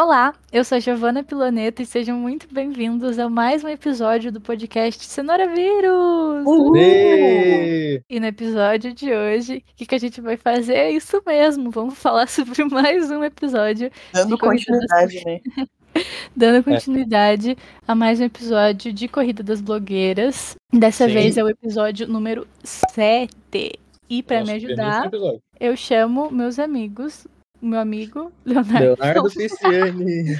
Olá, eu sou a Giovana Pilaneta e sejam muito bem-vindos a mais um episódio do podcast Cenoura Vírus! E no episódio de hoje, o que, que a gente vai fazer é isso mesmo, vamos falar sobre mais um episódio. Dando continuidade, né? Dando continuidade a mais um episódio de Corrida das Blogueiras. Dessa Sim. vez é o episódio número 7. E para me ajudar, eu chamo meus amigos, o meu amigo Leonardo, Leonardo Pisciani.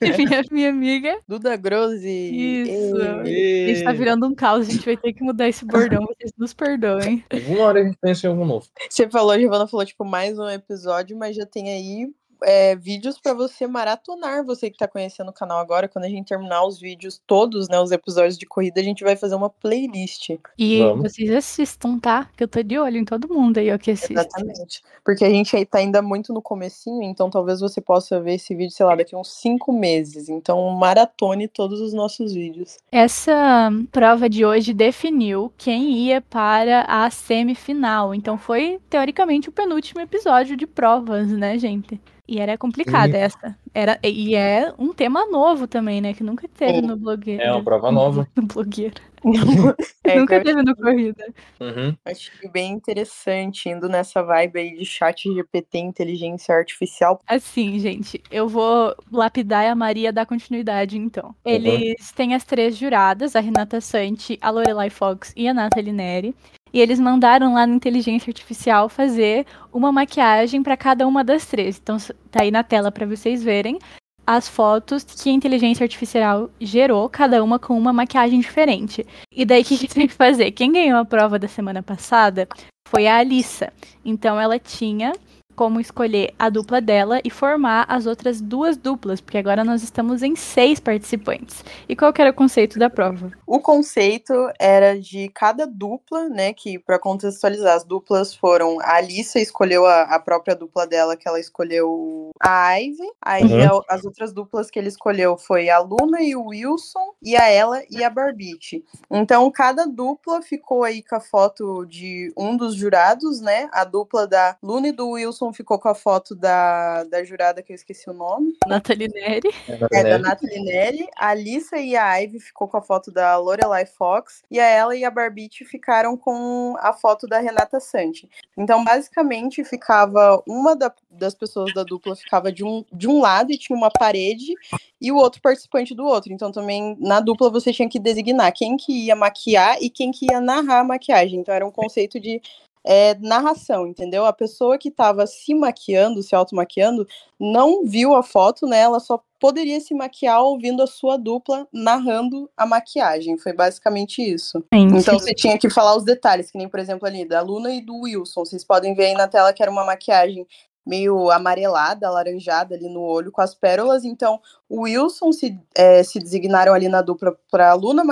e minha, minha amiga. Duda Grose. Isso. A gente tá virando um caos, a gente vai ter que mudar esse bordão, vocês nos perdoem. Alguma hora a gente pensa em algum novo. Você falou, a Giovana falou, tipo, mais um episódio, mas já tem aí é, vídeos pra você maratonar. Você que tá conhecendo o canal agora, quando a gente terminar os vídeos todos, né, os episódios de corrida, a gente vai fazer uma playlist. E Vamos. vocês assistam, tá? Que eu tô de olho em todo mundo aí, ó, que assiste. Exatamente. Porque a gente aí tá ainda muito no comecinho, então talvez você possa ver esse vídeo, sei lá, daqui a uns cinco meses. Então maratone todos os nossos vídeos. Essa prova de hoje definiu quem ia para a semifinal. Então foi, teoricamente, o penúltimo episódio de provas, né, gente? E era complicada Sim. essa. Era, e é um tema novo também, né? Que nunca teve Sim. no blogueiro. É uma prova nova. No blogueiro. É, nunca teve no corrida. Uhum. achei bem interessante, indo nessa vibe aí de chat GPT, inteligência artificial. Assim, gente, eu vou lapidar e a Maria dar continuidade, então. Eles têm as três juradas, a Renata Santi, a Lorelai Fox e a Nathalie Neri. E eles mandaram lá no Inteligência Artificial fazer uma maquiagem para cada uma das três. Então, tá aí na tela para vocês verem as fotos que a inteligência artificial gerou, cada uma com uma maquiagem diferente. E daí, o que gente tem que fazer? Quem ganhou a prova da semana passada foi a Alissa. Então, ela tinha como escolher a dupla dela e formar as outras duas duplas, porque agora nós estamos em seis participantes. E qual que era o conceito da prova? O conceito era de cada dupla, né? Que para contextualizar, as duplas foram a Alissa escolheu a, a própria dupla dela, que ela escolheu a Ivy. Aí Uhum. a- as outras duplas que ele escolheu foi a Luna e o Wilson, e a ela e a Barbite. Então cada dupla ficou aí com a foto de um dos jurados, né? A dupla da Luna e do Wilson ficou com a foto da, da jurada que eu esqueci o nome. Nathalie Neri. É, da Nathalie Neri, a Alissa e a Ivy ficou com a foto da Lorelai Fox, e a ela e a Barbite ficaram com a foto da Renata Santi. Então, basicamente, ficava uma da- das pessoas da dupla ficava de um, de um lado e tinha uma parede, e o outro participante do outro. Então, também, na dupla, você tinha que designar quem que ia maquiar e quem que ia narrar a maquiagem. Então, era um conceito de é, narração, entendeu? A pessoa que estava se maquiando, se automaquiando, não viu a foto, né? Ela só poderia se maquiar ouvindo a sua dupla narrando a maquiagem. Foi basicamente isso. Então você tinha que falar os detalhes, que nem, por exemplo, ali da Luna e do Wilson. Vocês podem ver aí na tela que era uma maquiagem meio amarelada, alaranjada ali no olho com as pérolas. Então, o Wilson se, é, se designaram ali na dupla para a Luna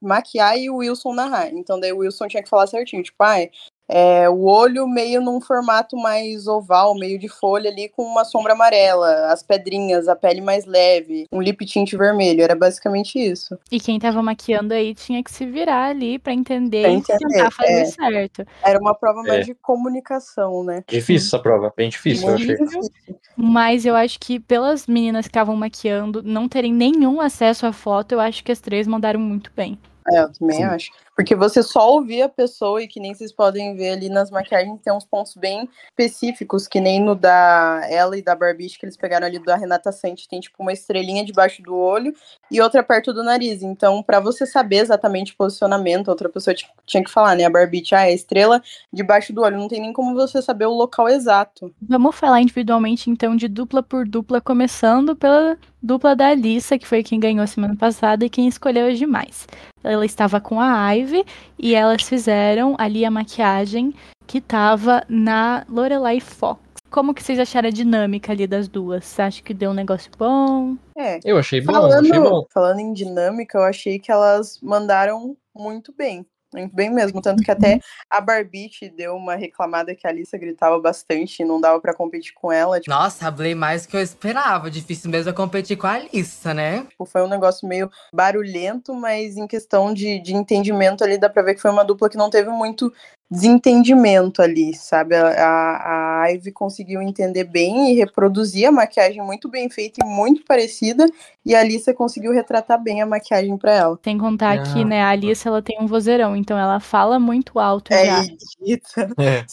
maquiar e o Wilson narrar. Então, daí o Wilson tinha que falar certinho, tipo, ai, é, o olho meio num formato mais oval, meio de folha ali, com uma sombra amarela, as pedrinhas, a pele mais leve, um lip tint vermelho. Era basicamente isso. E quem tava maquiando aí tinha que se virar ali pra entender Pra e entender, tentar fazer é. certo. Era uma prova mais É. de comunicação, né? Difícil essa prova, bem difícil, eu achei. Difícil. Mas eu acho que pelas meninas que estavam maquiando não terem nenhum acesso à foto, eu acho que as três mandaram muito bem. É, eu também Sim. acho. Porque você só ouvir a pessoa e que nem vocês podem ver ali nas maquiagens, tem uns pontos bem específicos, que nem no da ela e da Barbiche, que eles pegaram ali da Renata Sante, tem tipo uma estrelinha debaixo do olho e outra perto do nariz. Então, pra você saber exatamente o posicionamento, outra pessoa ti- tinha que falar, né? A Barbiche, ah, é a estrela debaixo do olho. Não tem nem como você saber o local exato. Vamos falar individualmente, então, de dupla por dupla, começando pela dupla da Alissa, que foi quem ganhou semana passada e quem escolheu as demais. Ela estava com a Ivy e elas fizeram ali a maquiagem que estava na Lorelai Fox. Como que vocês acharam a dinâmica ali das duas? Você acha que deu um negócio bom? É. Eu achei bom, Falando, achei bom. falando em dinâmica, eu achei que elas mandaram muito bem. Muito bem mesmo. Tanto que até a Barbite deu uma reclamada que a Alissa gritava bastante e não dava pra competir com ela. Tipo, Nossa, hablei mais do que eu esperava. Difícil mesmo é competir com a Alissa, né? foi um negócio meio barulhento, mas em questão de, de entendimento ali dá pra ver que foi uma dupla que não teve muito desentendimento ali, sabe? A, a, a Ivy conseguiu entender bem e reproduzir a maquiagem muito bem feita e muito parecida, e a Alissa conseguiu retratar bem a maquiagem para ela. Sem contar ah. que, né, a Alissa ela tem um vozeirão, então ela fala muito alto é já. Edita. É.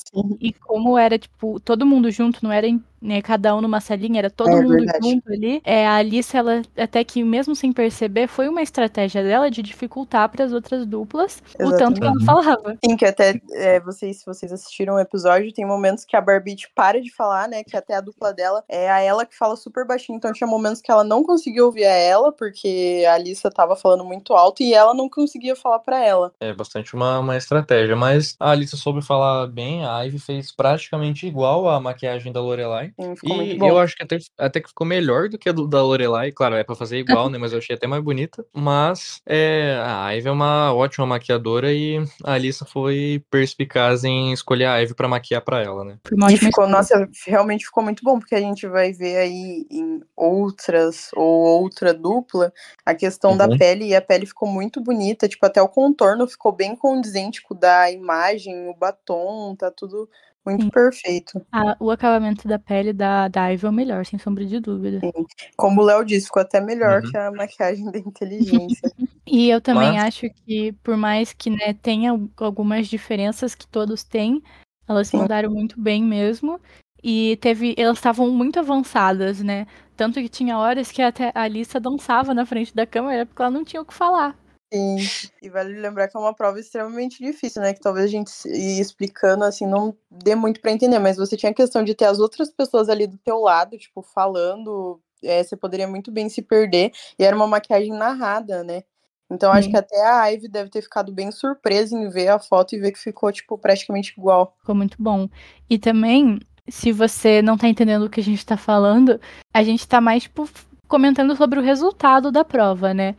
E como era, tipo, todo mundo junto, não era né, cada um numa salinha, era todo é, mundo verdade. junto ali. É, a Alice, ela, até que mesmo sem perceber, foi uma estratégia dela de dificultar para as outras duplas Exatamente. o tanto que ela falava. Sim, que até é, vocês, se vocês assistiram o episódio, tem momentos que a Barbie para de falar, né? Que até a dupla dela é a ela que fala super baixinho, então tinha momentos que ela não conseguia ouvir a ela, porque a Alissa tava falando muito alto e ela não conseguia falar para ela. É bastante uma, uma estratégia, mas a Alissa soube falar bem, a Ivy fez praticamente igual a maquiagem da Lorelai Sim, e eu acho que até, até que ficou melhor do que a do, da Lorelai. Claro, é pra fazer igual, né? Mas eu achei até mais bonita. Mas é, a Ivy é uma ótima maquiadora e a Alissa foi perspicaz em escolher a Ivy pra maquiar pra ela, né? E ficou, nossa, realmente ficou muito bom, porque a gente vai ver aí em outras ou outra dupla a questão uhum. da pele e a pele ficou muito bonita. Tipo, até o contorno ficou bem condizente com o da imagem, o batom, tá tudo muito Sim. perfeito. A, o acabamento da pele da, da Ivy é o melhor, sem sombra de dúvida. Sim. Como o Léo disse, ficou até melhor uhum. que a maquiagem da inteligência. e eu também Mas... acho que, por mais que né, tenha algumas diferenças que todos têm, elas se mudaram muito bem mesmo. E teve. Elas estavam muito avançadas, né? Tanto que tinha horas que até a Alissa dançava na frente da câmera porque ela não tinha o que falar. Sim, e vale lembrar que é uma prova extremamente difícil, né? Que talvez a gente ir explicando assim não dê muito para entender, mas você tinha a questão de ter as outras pessoas ali do teu lado, tipo, falando, é, você poderia muito bem se perder, e era uma maquiagem narrada, né? Então acho que até a Ivy deve ter ficado bem surpresa em ver a foto e ver que ficou, tipo, praticamente igual. Ficou muito bom. E também, se você não tá entendendo o que a gente tá falando, a gente tá mais, tipo, comentando sobre o resultado da prova, né?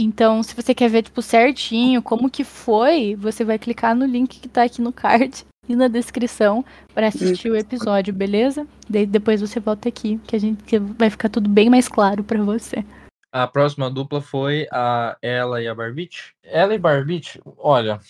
Então, se você quer ver, tipo, certinho como que foi, você vai clicar no link que tá aqui no card e na descrição para assistir o episódio, beleza? Daí depois você volta aqui, que a gente que vai ficar tudo bem mais claro para você. A próxima dupla foi a ela e a Barbite. Ela e Barbite, olha,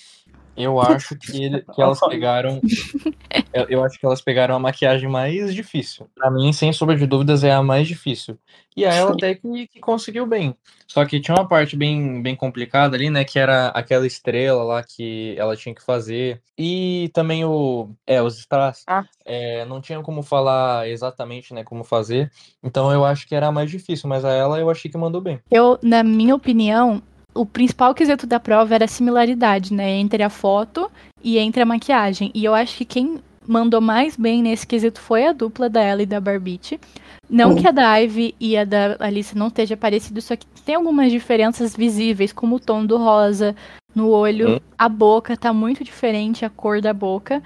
eu acho que, ele, que elas pegaram. eu acho que elas pegaram a maquiagem mais difícil. Pra mim, sem sombra de dúvidas, é a mais difícil. E a ela até que, que, conseguiu bem. Só que tinha uma parte bem, bem complicada ali, né? Que era aquela estrela lá que ela tinha que fazer. E também o. É, os strass. Ah. É, não tinha como falar exatamente, né? Como fazer. Então eu acho que era a mais difícil, mas a ela eu achei que mandou bem. Eu, na minha opinião, o principal quesito da prova era a similaridade, né, entre a foto e entre a maquiagem. E eu acho que quem mandou mais bem nesse quesito foi a dupla da Ella e da Barbite. Não que a da Ivy e a da Alice não esteja parecido, só que tem algumas diferenças visíveis, como o tom do rosa no olho, hum. a boca tá muito diferente, a cor da boca.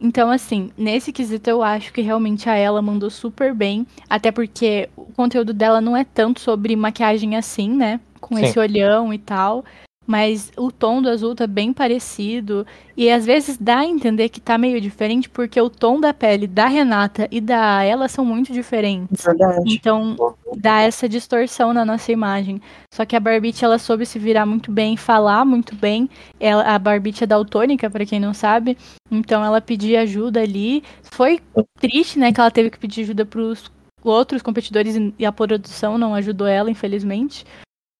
Então, assim, nesse quesito eu acho que realmente a ela mandou super bem, até porque o conteúdo dela não é tanto sobre maquiagem assim, né? Com Sim. esse olhão e tal. Mas o tom do azul tá bem parecido. E às vezes dá a entender que tá meio diferente, porque o tom da pele da Renata e da ela são muito diferentes. Verdade. Então dá essa distorção na nossa imagem. Só que a Barbite ela soube se virar muito bem, falar muito bem. Ela, a Barbite é daltônica, para quem não sabe. Então ela pediu ajuda ali. Foi triste, né, que ela teve que pedir ajuda pros outros competidores e a produção não ajudou ela, infelizmente.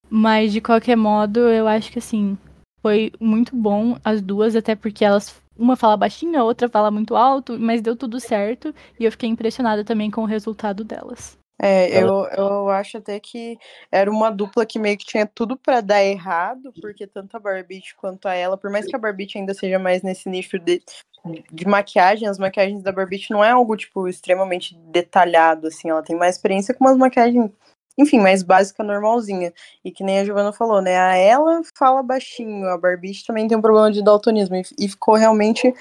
Mas de qualquer modo, eu acho que assim, foi muito bom as duas, até porque elas uma fala baixinho, a outra fala muito alto, mas deu tudo certo e eu fiquei impressionada também com o resultado delas. É, eu, eu acho até que era uma dupla que meio que tinha tudo para dar errado, porque tanto a Barbite quanto a ela, por mais que a Barbite ainda seja mais nesse nicho de, de maquiagem, as maquiagens da Barbite não é algo, tipo, extremamente detalhado, assim, ela tem mais experiência com umas maquiagens enfim, mais básica, normalzinha. E que nem a Giovana falou, né? A ela fala baixinho, a Barbie também tem um problema de daltonismo. E, ficou realmente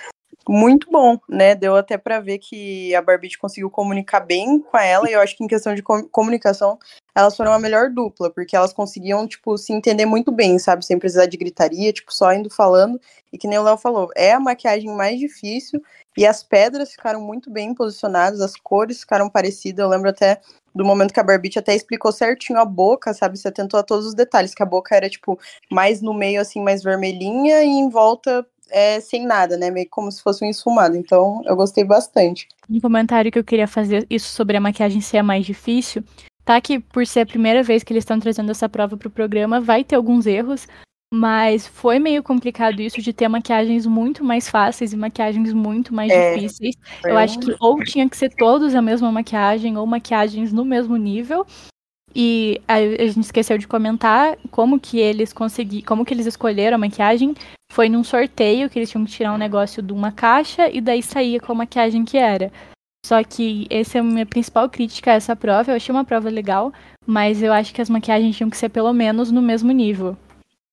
muito bom, né? Deu até para ver que a Barbie conseguiu comunicar bem com ela, e eu acho que em questão de comunicação, elas foram a melhor dupla, porque elas conseguiam, tipo, se entender muito bem, sabe? Sem precisar de gritaria, tipo, só indo falando. E que nem o Léo falou, é a maquiagem mais difícil, e as pedras ficaram muito bem posicionadas, as cores ficaram parecidas. Eu lembro até do momento que a Barbite até explicou certinho a boca, sabe? Você atentou a todos os detalhes, que a boca era, tipo, mais no meio, assim, mais vermelhinha, e em volta é sem nada, né? Meio como se fosse um esfumado. Então, eu gostei bastante. Um comentário que eu queria fazer, isso sobre a maquiagem ser a mais difícil, tá que por ser a primeira vez que eles estão trazendo essa prova pro programa, vai ter alguns erros, mas foi meio complicado isso de ter maquiagens muito mais fáceis e maquiagens muito mais É, difíceis. Eu acho que ou tinha que ser todos a mesma maquiagem ou maquiagens no mesmo nível. E a, a gente esqueceu de comentar como que eles conseguiram, como que eles escolheram a maquiagem. Foi num sorteio que eles tinham que tirar um negócio de uma caixa e daí saía com a maquiagem que era. Só que essa é a minha principal crítica a essa prova. Eu achei uma prova legal, mas eu acho que as maquiagens tinham que ser pelo menos no mesmo nível.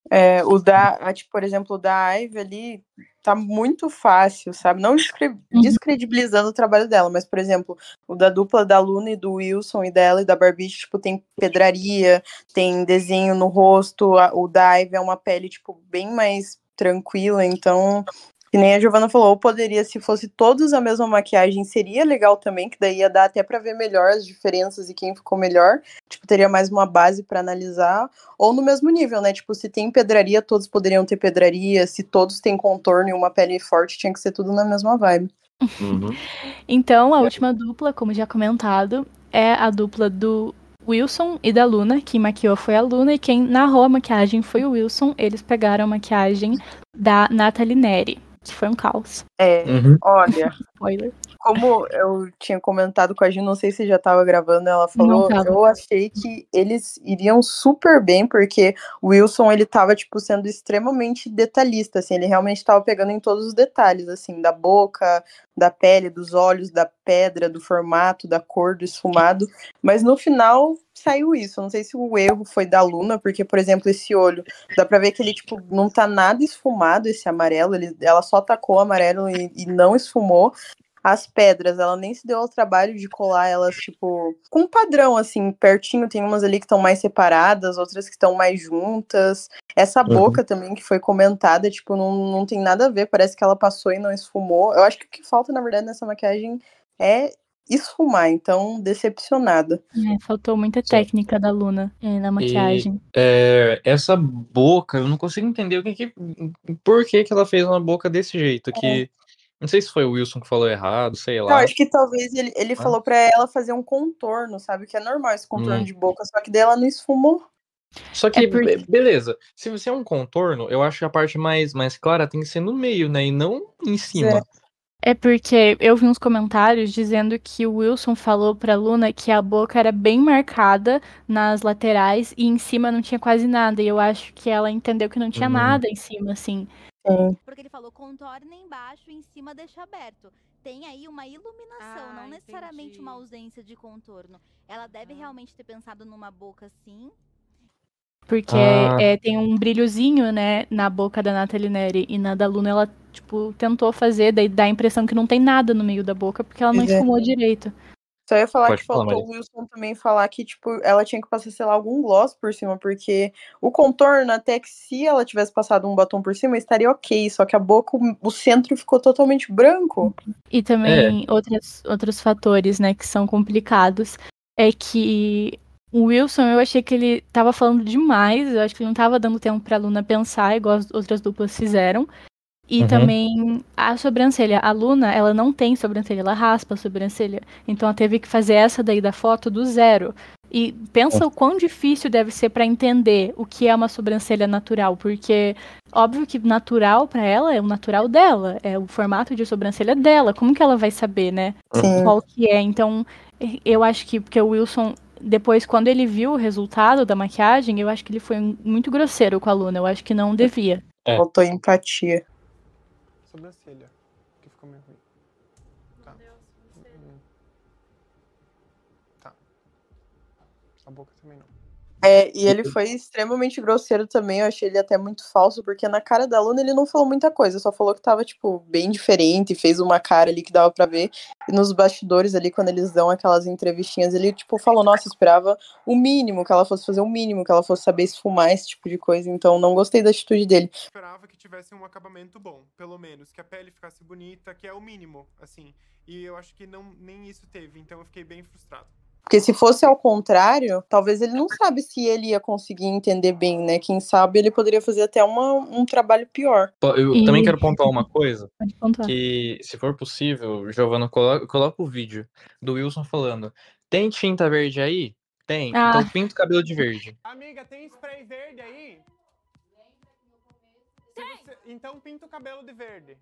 É, o da, tipo, por exemplo, o da Ivy ali tá muito fácil, sabe? Não descre- descredibilizando o trabalho dela, mas, por exemplo, o da dupla da Luna e do Wilson e dela e da Barbie, tipo, tem pedraria, tem desenho no rosto, o da Ivy é uma pele, tipo, bem mais tranquila, então, que nem a Giovanna falou, ou poderia, se fosse todos a mesma maquiagem, seria legal também, que daí ia dar até pra ver melhor as diferenças e quem ficou melhor, tipo, teria mais uma base pra analisar, ou no mesmo nível, né? Tipo, se tem pedraria, todos poderiam ter pedraria. Se todos têm contorno e uma pele forte, tinha que ser tudo na mesma vibe. Uhum. Então, a última dupla, como já comentado, é a dupla do Wilson e da Luna. Quem maquiou foi a Luna e quem narrou a maquiagem foi o Wilson. Eles pegaram a maquiagem da Nathalie Neri, foi um caos. É, Uhum. olha, Spoiler. Como eu tinha comentado com a Gil, não sei se já tava gravando, ela falou, eu achei que eles iriam super bem, porque o Wilson, ele tava, tipo, sendo extremamente detalhista, assim, ele realmente tava pegando em todos os detalhes, assim, da boca, da pele, dos olhos, da pedra, do formato, da cor, do esfumado, mas no final saiu isso, não sei se o erro foi da Luna, porque, por exemplo, esse olho, dá pra ver que ele, tipo, não tá nada esfumado, esse amarelo, ele, ela só tacou amarelo e, e não esfumou, as pedras, ela nem se deu ao trabalho de colar elas, tipo, com um padrão, assim, pertinho. Tem umas ali que estão mais separadas, outras que estão mais juntas. Essa Uhum. boca também, que foi comentada, tipo, não, não tem nada a ver. Parece que ela passou e não esfumou. Eu acho que o que falta, na verdade, nessa maquiagem é esfumar. Então, decepcionada. É, faltou muita técnica da Luna é, na maquiagem. É, essa boca, eu não consigo entender o que, que por que, que ela fez uma boca desse jeito. Que não sei se foi o Wilson que falou errado, sei Eu lá. acho que talvez ele, ele falou pra ela fazer um contorno, sabe? Que é normal esse contorno Hum. de boca, só que daí ela não esfumou. Só que, É porque- be- beleza. Se você é um contorno, eu acho que a parte mais, mais clara tem que ser no meio, né? E não em cima. É porque eu vi uns comentários dizendo que o Wilson falou pra Luna que a boca era bem marcada nas laterais e em cima não tinha quase nada. E eu acho que ela entendeu que não tinha Uhum. nada em cima, assim. Porque ele falou contorna embaixo e em cima deixa aberto. Tem aí uma iluminação, Ah, não necessariamente entendi. uma ausência de contorno. Ela deve Ah. realmente ter pensado numa boca assim. Porque Ah. é, tem um brilhozinho, né, na boca da Nathalie Neri. E na da Luna ela, tipo, tentou fazer, daí dá a impressão que não tem nada no meio da boca, porque ela não esfumou direito. Só ia falar Pode que falar, faltou o Wilson também falar que, tipo, ela tinha que passar, sei lá, algum gloss por cima, porque o contorno, até que se ela tivesse passado um batom por cima, estaria ok, só que a boca, o- centro ficou totalmente branco. E também outros, outros fatores, né, que são complicados. É que o Wilson, eu achei que ele tava falando demais. Eu acho que ele não tava dando tempo pra Luna pensar, igual as outras duplas fizeram. E Uhum. também a sobrancelha. A Luna, ela não tem sobrancelha, ela raspa a sobrancelha. Então ela teve que fazer essa daí da foto do zero. E pensa o quão difícil deve ser pra entender o que é uma sobrancelha natural, porque óbvio que natural pra ela é o natural dela, é o formato de sobrancelha dela. Como que ela vai saber, né? Sim. Qual que é? Então, eu acho que porque o Wilson depois quando ele viu o resultado da maquiagem, eu acho que ele foi muito grosseiro com a Luna. Eu acho que não devia. É. Faltou empatia. Sobrancelha. Que ficou meio ruim. Tá. Hum. Tá. A boca também não. É, e ele foi extremamente grosseiro também, eu achei ele até muito falso, porque na cara da Luna ele não falou muita coisa, só falou que tava, tipo, bem diferente, fez uma cara ali que dava pra ver. E nos bastidores ali, quando eles dão aquelas entrevistinhas, ele, tipo, falou, nossa, esperava o mínimo, que ela fosse fazer o mínimo, que ela fosse saber esfumar esse tipo de coisa, então não gostei da atitude dele. Esperava que tivesse um acabamento bom, pelo menos. Que a pele ficasse bonita, que é o mínimo, assim. E eu acho que não, nem isso teve, então eu fiquei bem frustrado. Porque se fosse ao contrário, talvez ele não sabe se ele ia conseguir entender bem, né? Quem sabe ele poderia fazer até uma, um trabalho pior. Eu E- também quero pontuar uma coisa, Pode contar. que se for possível, Giovana, coloca, coloca o vídeo do Wilson falando, tem tinta verde aí? Tem, Ah. então pinta o cabelo de verde. Amiga, tem spray verde aí? Então pinta o cabelo de verde.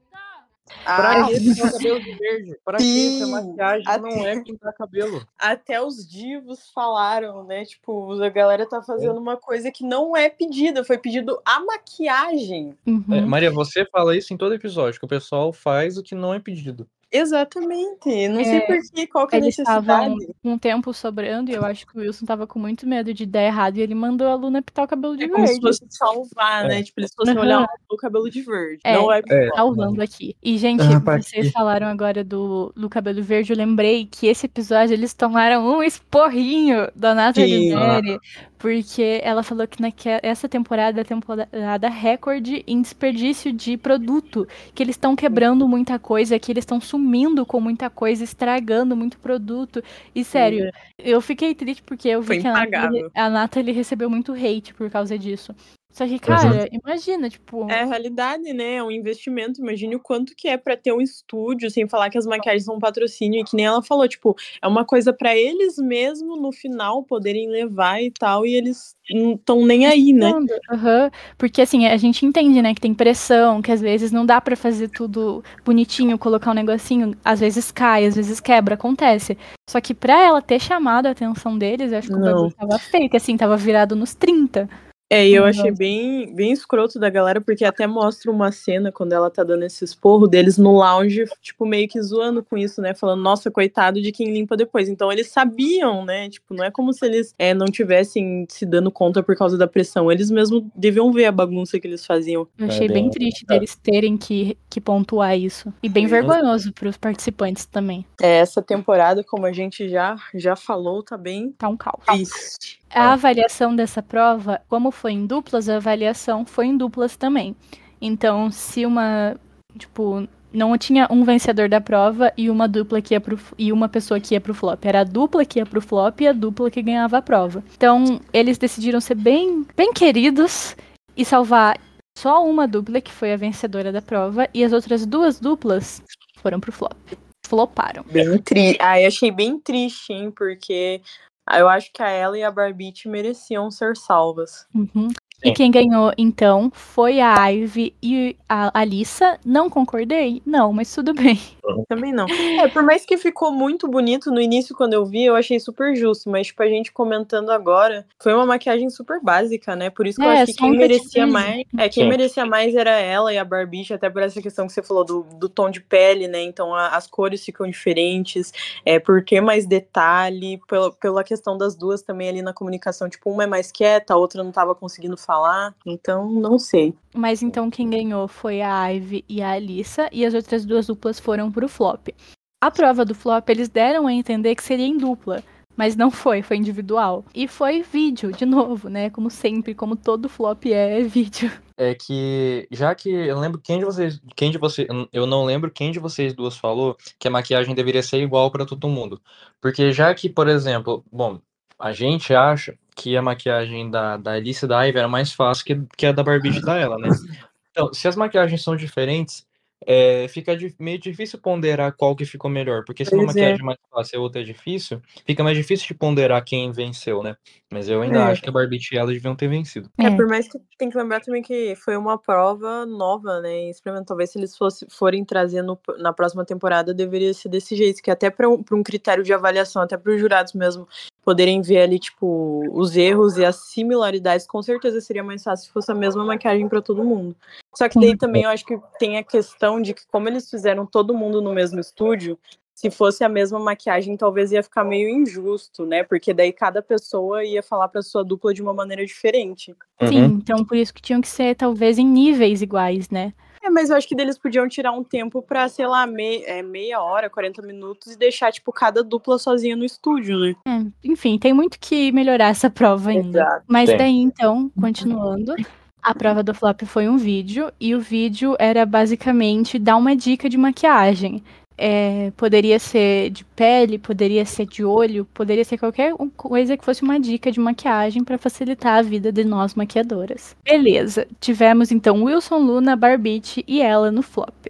Pra Ah, que pintar o cabelo de verde? Pra que essa maquiagem até- não é pintar cabelo? até os divos falaram, né? Tipo, a galera tá fazendo uma coisa que não é pedida, foi pedido a maquiagem. Uhum. É, Maria, você fala isso em todo episódio, que o pessoal faz o que não é pedido. Exatamente. Não sei É, por que, qual que é a necessidade. com um tempo sobrando e eu acho que o Wilson tava com muito medo de dar errado e ele mandou a Luna pintar o cabelo de É como se verde. fosse salvar, É. né? Tipo, eles fossem Aham. olhar o cabelo de verde. É. Não é, É. salvando aqui. E, gente, Ah, vocês quê? falaram agora do, do cabelo verde, eu lembrei que esse episódio eles tomaram um esporrinho da Nathalie. Neri, porque ela falou que essa temporada é a temporada recorde em desperdício de produto, que eles estão quebrando muita coisa, que eles estão sumindo com muita coisa, estragando muito produto. E sério, eu fiquei triste porque eu vi Foi que a impagável. a Nathalie recebeu muito hate por causa disso. Só que, cara, imagina, tipo. É a realidade, né? É um investimento. Imagine o quanto que é pra ter um estúdio, sem falar que as maquiagens são um patrocínio, e que nem ela falou, tipo, é uma coisa pra eles mesmo no final poderem levar e tal, e eles não estão nem aí, né? Aham. Porque assim, a gente entende, né, que tem pressão, que às vezes não dá pra fazer tudo bonitinho, colocar um negocinho, às vezes cai, às vezes quebra, acontece. Só que pra ela ter chamado a atenção deles, eu acho que o Não. bagulho tava feio, que assim, tava virado nos 30. É, e eu Uhum. achei bem, bem escroto da galera, porque até mostra uma cena quando ela tá dando esse esporro deles no lounge, tipo, meio que zoando com isso, né? Falando, nossa, coitado de quem limpa depois. Então eles sabiam, né? Tipo, não é como se eles é, não tivessem se dando conta por causa da pressão. Eles mesmos deviam ver a bagunça que eles faziam. Eu É achei bem bem triste deles terem que, que pontuar isso. E bem Sim. vergonhoso pros participantes também. É, essa temporada, como a gente já, já falou, tá bem Tá um caos. triste. A avaliação dessa prova, como foi em duplas, a avaliação foi em duplas também. Então, se uma, tipo, não tinha um vencedor da prova e uma dupla que ia pro, e uma pessoa que ia pro flop, era a dupla que ia pro flop e a dupla que ganhava a prova. Então, eles decidiram ser bem, bem queridos e salvar só uma dupla que foi a vencedora da prova e as outras duas duplas foram pro flop. Floparam. Bem triste. Ah, eu achei bem triste, hein? Porque ah, eu acho que a ela e a Barbite mereciam ser salvas. Uhum. E quem ganhou, então, foi a Ivy e a Alissa. Não concordei? Não, mas tudo bem. Também não. É, por mais que ficou muito bonito no início, quando eu vi, eu achei super justo. Mas, tipo, a gente comentando agora, foi uma maquiagem super básica, né? Por isso que eu É, acho que quem merecia mais. É, quem Sim. merecia mais era ela e a Barbie, até por essa questão que você falou do, do tom de pele, né? Então a- as cores ficam diferentes, é, por ter mais detalhe, pela, pela questão das duas também ali na comunicação. Tipo, uma é mais quieta, a outra não tava conseguindo falar. Então, não sei. Mas então quem ganhou foi a Ivy e a Alissa. E as outras duas duplas foram pro flop. A prova do flop, eles deram a entender que seria em dupla. Mas não foi, foi individual. E foi vídeo, de novo, né? Como sempre, como todo flop é, é vídeo. É que, já que eu lembro quem de vocês, quem de vocês, eu não lembro quem de vocês duas falou que a maquiagem deveria ser igual para todo mundo. Porque já que, por exemplo, bom, a gente acha que a maquiagem da, da Alice e da Ivy era mais fácil que, que a da Barbie da ela, né? Então, se as maquiagens são diferentes, é, fica di- meio difícil ponderar qual que ficou melhor. Porque se uma Pois é. maquiagem é mais fácil e a outra é difícil, fica mais difícil de ponderar quem venceu, né? Mas eu ainda É. acho que a Barbie e ela deviam ter vencido. É, É. por mais que tem que lembrar também que foi uma prova nova, né? Experimental. Talvez se eles fosse, forem trazer no- na próxima temporada, deveria ser desse jeito, que até para um, pra um critério de avaliação, até para os jurados mesmo poderem ver ali, tipo, os erros e as similaridades, com certeza seria mais fácil se fosse a mesma maquiagem para todo mundo. Só que daí também eu acho que tem a questão de que, como eles fizeram todo mundo no mesmo estúdio, se fosse a mesma maquiagem, talvez ia ficar meio injusto, né? Porque daí cada pessoa ia falar pra sua dupla de uma maneira diferente. Sim, Uhum. então por isso que tinham que ser, talvez, em níveis iguais, né? É, mas eu acho que eles podiam tirar um tempo pra, sei lá, mei- é, meia hora, 40 minutos e deixar, tipo, cada dupla sozinha no estúdio, né? É, enfim, tem muito que melhorar essa prova ainda. Exato. Mas Tem. daí, então, continuando, a prova do flop foi um vídeo, e o vídeo era basicamente dar uma dica de maquiagem. É, poderia ser de pele, poderia ser de olho, poderia ser qualquer coisa que fosse uma dica de maquiagem para facilitar a vida de nós maquiadoras. Beleza, tivemos então Wilson, Luna, Barbite e ela no flop.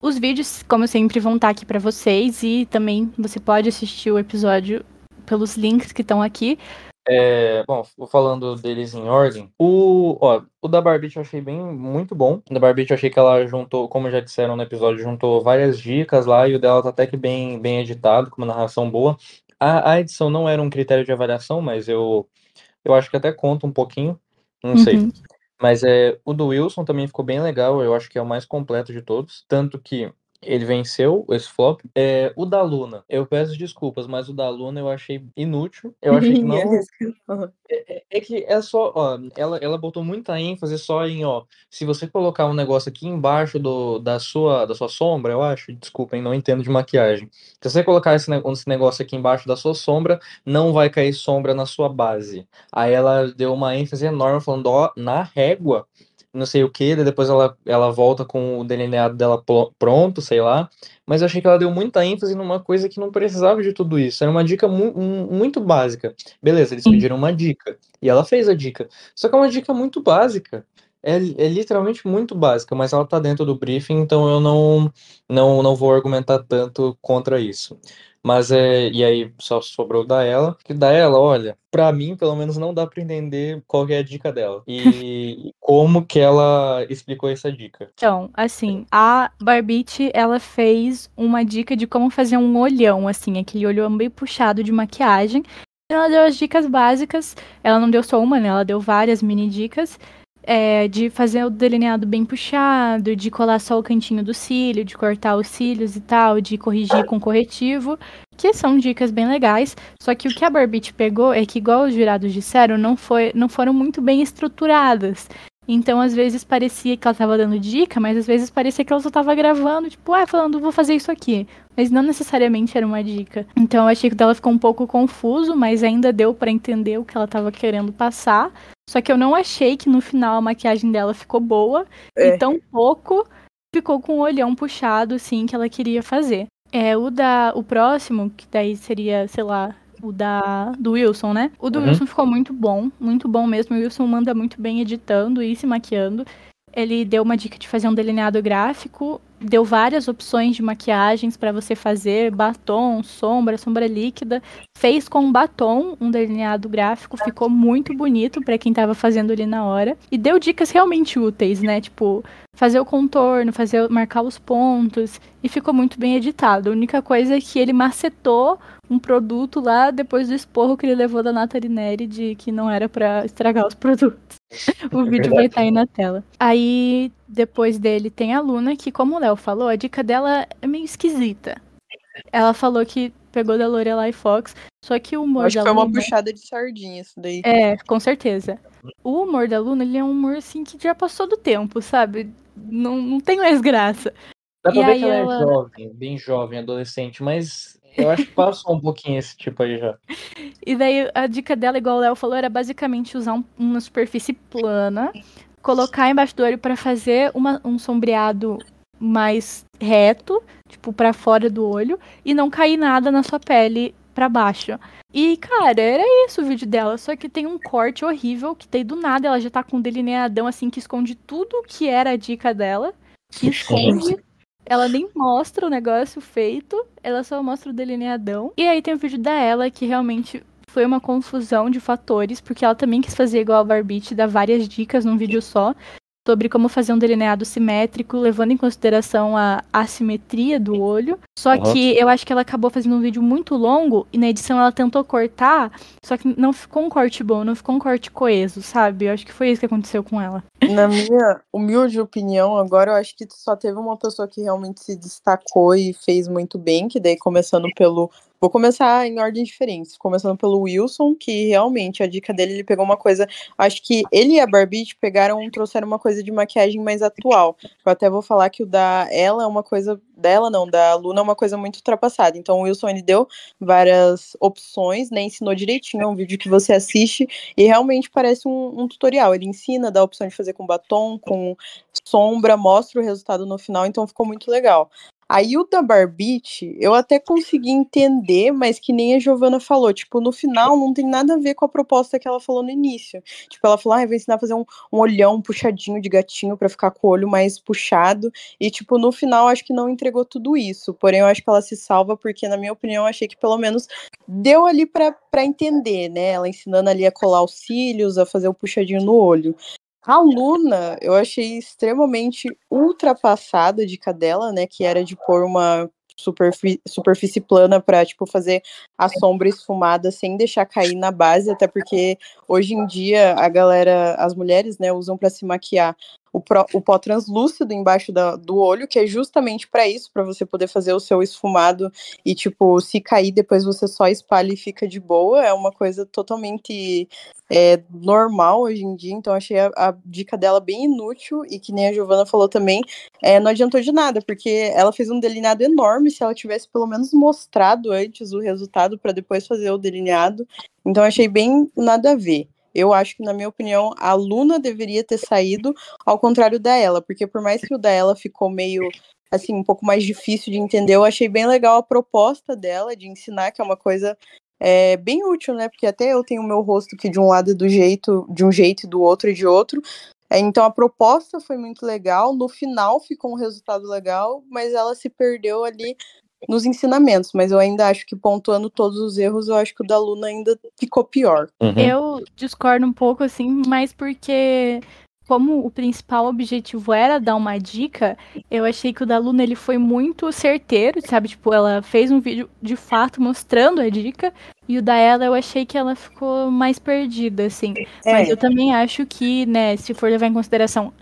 Os vídeos, como sempre, vão estar aqui para vocês e também você pode assistir o episódio pelos links que estão aqui. É, bom, vou falando deles em ordem. O, ó, o da Barbie eu achei bem muito bom. O da Barbie eu achei que ela juntou, como já disseram no episódio, juntou várias dicas lá e o dela tá até que bem, bem editado, com uma narração boa. A, a edição não era um critério de avaliação, mas eu, eu acho que até conta um pouquinho. Não sei. Uhum. Mas é, o do Wilson também ficou bem legal, eu acho que é o mais completo de todos. Tanto que ele venceu esse flop. É, o da Luna, eu peço desculpas, mas o da Luna eu achei inútil. Eu achei que não. É, é que é só, ó, ela, ela botou muita ênfase só em, ó, se você colocar um negócio aqui embaixo do, da sua, da sua sombra, eu acho, desculpem, não entendo de maquiagem. Se você colocar esse, esse negócio aqui embaixo da sua sombra, não vai cair sombra na sua base. Aí ela deu uma ênfase enorme falando, ó, na régua, não sei o que, depois ela, ela volta com o delineado dela pronto, sei lá. Mas eu achei que ela deu muita ênfase numa coisa que não precisava de tudo isso. Era uma dica mu- muito básica. Beleza, eles pediram uma dica. E ela fez a dica. Só que é uma dica muito básica. É, é literalmente muito básica, mas ela tá dentro do briefing, então eu não, não, não vou argumentar tanto contra isso. Mas é. E aí só sobrou da ela. Que da ela, olha, pra mim, pelo menos, não dá pra entender qual que é a dica dela. E como que ela explicou essa dica. Então, assim, a Barbite, ela fez uma dica de como fazer um olhão, assim, aquele olhão bem puxado de maquiagem. Ela deu as dicas básicas, ela não deu só uma, né? Ela deu várias mini dicas. É, de fazer o delineado bem puxado, de colar só o cantinho do cílio, de cortar os cílios e tal, de corrigir com corretivo, que são dicas bem legais. Só que o que a Barbite pegou é que, igual os jurados disseram, não, foi, não foram muito bem estruturadas. Então, às vezes parecia que ela tava dando dica, mas às vezes parecia que ela só tava gravando, tipo, ah, falando, vou fazer isso aqui. Mas não necessariamente era uma dica. Então, eu achei que o dela ficou um pouco confuso, mas ainda deu pra entender o que ela tava querendo passar. Só que eu não achei que no final a maquiagem dela ficou boa. É. E tão pouco ficou com o olhão puxado, assim, que ela queria fazer. É, o da. O próximo, que daí seria, sei lá, o da do Wilson, né? O do Uhum. Wilson ficou muito bom, muito bom mesmo. O Wilson manda muito bem editando e se maquiando. Ele deu uma dica de fazer um delineado gráfico, deu várias opções de maquiagens para você fazer, batom, sombra, sombra líquida. Fez com batom um delineado gráfico, ficou muito bonito para quem tava fazendo ali na hora e deu dicas realmente úteis, né? Tipo, fazer o contorno, fazer marcar os pontos e ficou muito bem editado. A única coisa é que ele macetou um produto lá depois do esporro que ele levou da Nathalie Neri de que não era pra estragar os produtos. o vídeo vai estar aí na tela. Aí, depois dele tem a Luna, que como o Léo falou, a dica dela é meio esquisita. Ela falou que pegou da Lorelai Fox, só que o humor Acho da que foi uma Luna... puxada de sardinha isso daí. É, com certeza. O humor da Luna, ele é um humor assim que já passou do tempo, sabe? Não, não tem mais graça. Dá pra E ver aí que ela ela- é jovem, bem jovem, adolescente, mas eu acho que passou um pouquinho esse tipo aí já. E daí a dica dela, igual o Léo falou, era basicamente usar um- uma superfície plana, colocar embaixo do olho pra fazer uma- um sombreado mais reto, tipo pra fora do olho, e não cair nada na sua pele pra baixo. E, cara, era isso o vídeo dela, só que tem um corte horrível, que tem do nada, ela já tá com um delineadão assim que esconde tudo que era a dica dela, que esconde. Ela nem mostra o negócio feito, ela só mostra o delineadão. E aí tem o vídeo da ela que realmente foi uma confusão de fatores, porque ela também quis fazer igual a Barbite, dar várias dicas num vídeo só sobre como fazer um delineado simétrico, levando em consideração a assimetria do olho. Só Uhum. que eu acho que ela acabou fazendo um vídeo muito longo e na edição ela tentou cortar, só que não ficou um corte bom, não ficou um corte coeso, sabe? Eu acho que foi isso que aconteceu com ela. Na minha humilde opinião, agora eu acho que só teve uma pessoa que realmente se destacou e fez muito bem, que daí começando pelo. Vou começar em ordem diferente, começando pelo Wilson, que realmente a dica dele, ele pegou uma coisa. Acho que ele e a Barbie pegaram, trouxeram uma coisa de maquiagem mais atual. Eu até vou falar que o da ela é uma coisa. Dela não, da Luna é uma coisa muito ultrapassada. Então o Wilson ele deu várias opções, né? Ensinou direitinho, é um vídeo que você assiste e realmente parece um, um tutorial. Ele ensina, dá a opção de fazer com batom, com sombra, mostra o resultado no final, então ficou muito legal. O da Barbite, eu até consegui entender, mas que nem a Giovana falou, tipo, no final não tem nada a ver com a proposta que ela falou no início. Tipo, ela falou, ah, eu vou ensinar a fazer um, um olhão puxadinho de gatinho para ficar com o olho mais puxado. E, tipo, no final acho que não entregou tudo isso. Porém, eu acho que ela se salva, porque, na minha opinião, achei que pelo menos deu ali para entender, né? Ela ensinando ali a colar os cílios, a fazer o puxadinho no olho. A Luna, eu achei extremamente ultrapassada a dica dela, né? Que era de pôr uma superfície, superfície plana para tipo fazer a sombra esfumada sem deixar cair na base, até porque hoje em dia a galera, as mulheres, né, usam para se maquiar o, o pó translúcido embaixo da, do olho, que é justamente para isso, para você poder fazer o seu esfumado e, tipo, se cair, depois você só espalha e fica de boa. É uma coisa totalmente é, normal hoje em dia, então achei a, a, dica dela bem inútil e que nem a Giovana falou também, é, não adiantou de nada, porque ela fez um delineado enorme, se ela tivesse pelo menos mostrado antes o resultado para depois fazer o delineado, então achei bem nada a ver. Eu acho que, na minha opinião, a Luna deveria ter saído, ao contrário da ela, porque por mais que o da ela ficou meio assim, um pouco mais difícil de entender, eu achei bem legal a proposta dela de ensinar, que é uma coisa é, bem útil, né? Porque até eu tenho o meu rosto que de um lado é do jeito, de um jeito e do outro e de outro. É, então a proposta foi muito legal, no final ficou um resultado legal, mas ela se perdeu ali nos ensinamentos, mas eu ainda acho que pontuando todos os erros, eu acho que o da Luna ainda ficou pior. Uhum. Eu discordo um pouco, assim, mas porque como o principal objetivo era dar uma dica, eu achei que o da Luna ele foi muito certeiro, sabe? Tipo, ela fez um vídeo de fato mostrando a dica, e o da ela eu achei que ela ficou mais perdida, assim. É. Mas eu também acho que, né, se for levar em consideração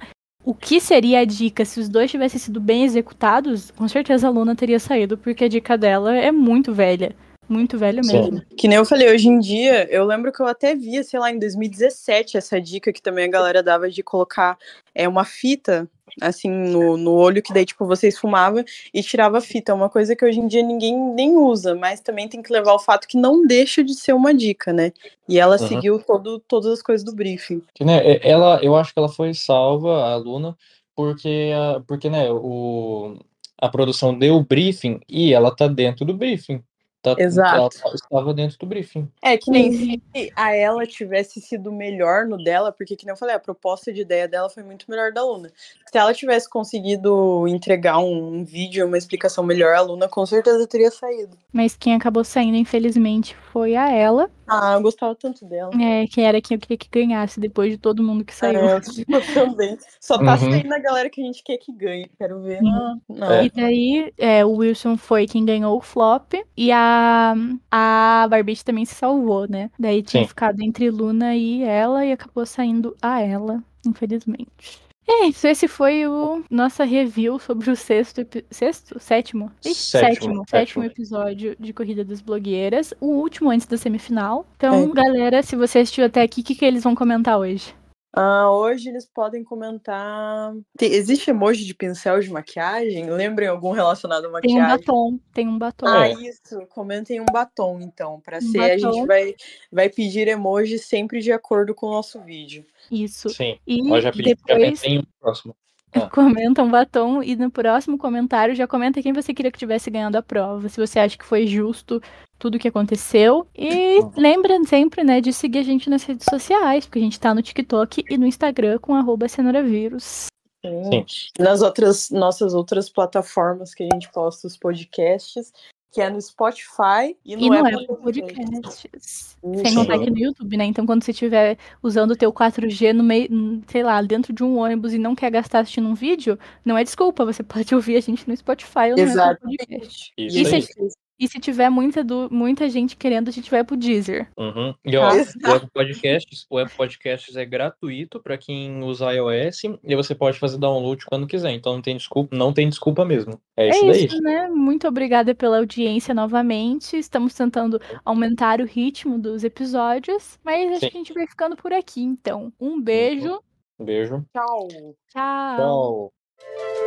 o que seria a dica se os dois tivessem sido bem executados, com certeza a Luna teria saído, porque a dica dela é muito velha. Muito velha mesmo. Sim. Que nem eu falei, hoje em dia, eu lembro que eu até via, sei lá, em 2017, essa dica que também a galera dava de colocar é, uma fita assim, no, no olho, que daí, tipo, você esfumava e tirava a fita. É uma coisa que hoje em dia ninguém nem usa, mas também tem que levar o fato que não deixa de ser uma dica, né? E ela uhum. seguiu todo, todas as coisas do briefing. Né, ela, eu acho que ela foi salva, a aluna, porque, porque né, o, a produção deu o briefing e ela tá dentro do briefing. Tá, Exato. Ela estava dentro do briefing. É, que nem se a ela tivesse sido melhor no dela, porque, que nem eu falei, a proposta de ideia dela foi muito melhor da Luna. Se ela tivesse conseguido entregar um, um vídeo, uma explicação melhor, a Luna com certeza teria saído. Mas quem acabou saindo, infelizmente, foi a ela. Ah, eu gostava tanto dela. É, que era quem eu queria que ganhasse depois de todo mundo que saiu. É, eu também. Só tá uhum. saindo a galera que a gente quer que ganhe. Quero ver. Não. Não. É. E daí, é, o Wilson foi quem ganhou o flop. E a, a Barbie também se salvou, né? Daí tinha Sim. ficado entre Luna e ela e acabou saindo a ela, infelizmente. É isso, esse foi o nossa review sobre o sexto, sexto, sétimo? Sétimo, sétimo, sétimo episódio de Corrida das Blogueiras, o último antes da semifinal. Então, é. galera, se você assistiu até aqui, o que, que eles vão comentar hoje? Ah, hoje eles podem comentar. Tem, existe emoji de pincel de maquiagem? Lembrem algum relacionado à maquiagem? Tem um batom. Tem um batom. Ah, isso. Comentem um batom, então. Para um ser, batom. a gente vai, vai pedir emoji sempre de acordo com o nosso vídeo. Isso. Sim. E já pedi, depois... já o próximo. Ah. Comenta um batom e no próximo comentário já comenta quem você queria que tivesse ganhando a prova. Se você acha que foi justo tudo o que aconteceu. E lembra sempre, né, de seguir a gente nas redes sociais, porque a gente tá no TikTok e no Instagram com arroba cenoravírus. Sim. Nas outras nossas outras plataformas que a gente posta os podcasts, que é no Spotify e no, e no Apple, Apple Podcasts. Sem contar aqui no YouTube, né? Então, quando você estiver usando o teu 4G no meio, sei lá, dentro de um ônibus e não quer gastar assistindo um vídeo, não é desculpa, você pode ouvir a gente no Spotify ou no Apple Podcast. Isso e se, e se tiver muita, muita gente querendo, a gente vai pro Deezer. Uhum. E ó, tá? o Apple Podcasts, o Apple Podcasts é gratuito para quem usa iOS e você pode fazer download quando quiser. Então não tem desculpa, não tem desculpa mesmo. É, é isso daí. Isso, né? Muito obrigada pela audiência novamente. Estamos tentando aumentar o ritmo dos episódios, mas acho Sim. que a gente vai ficando por aqui, então. Um beijo. Um beijo. Tchau. Tchau. Tchau.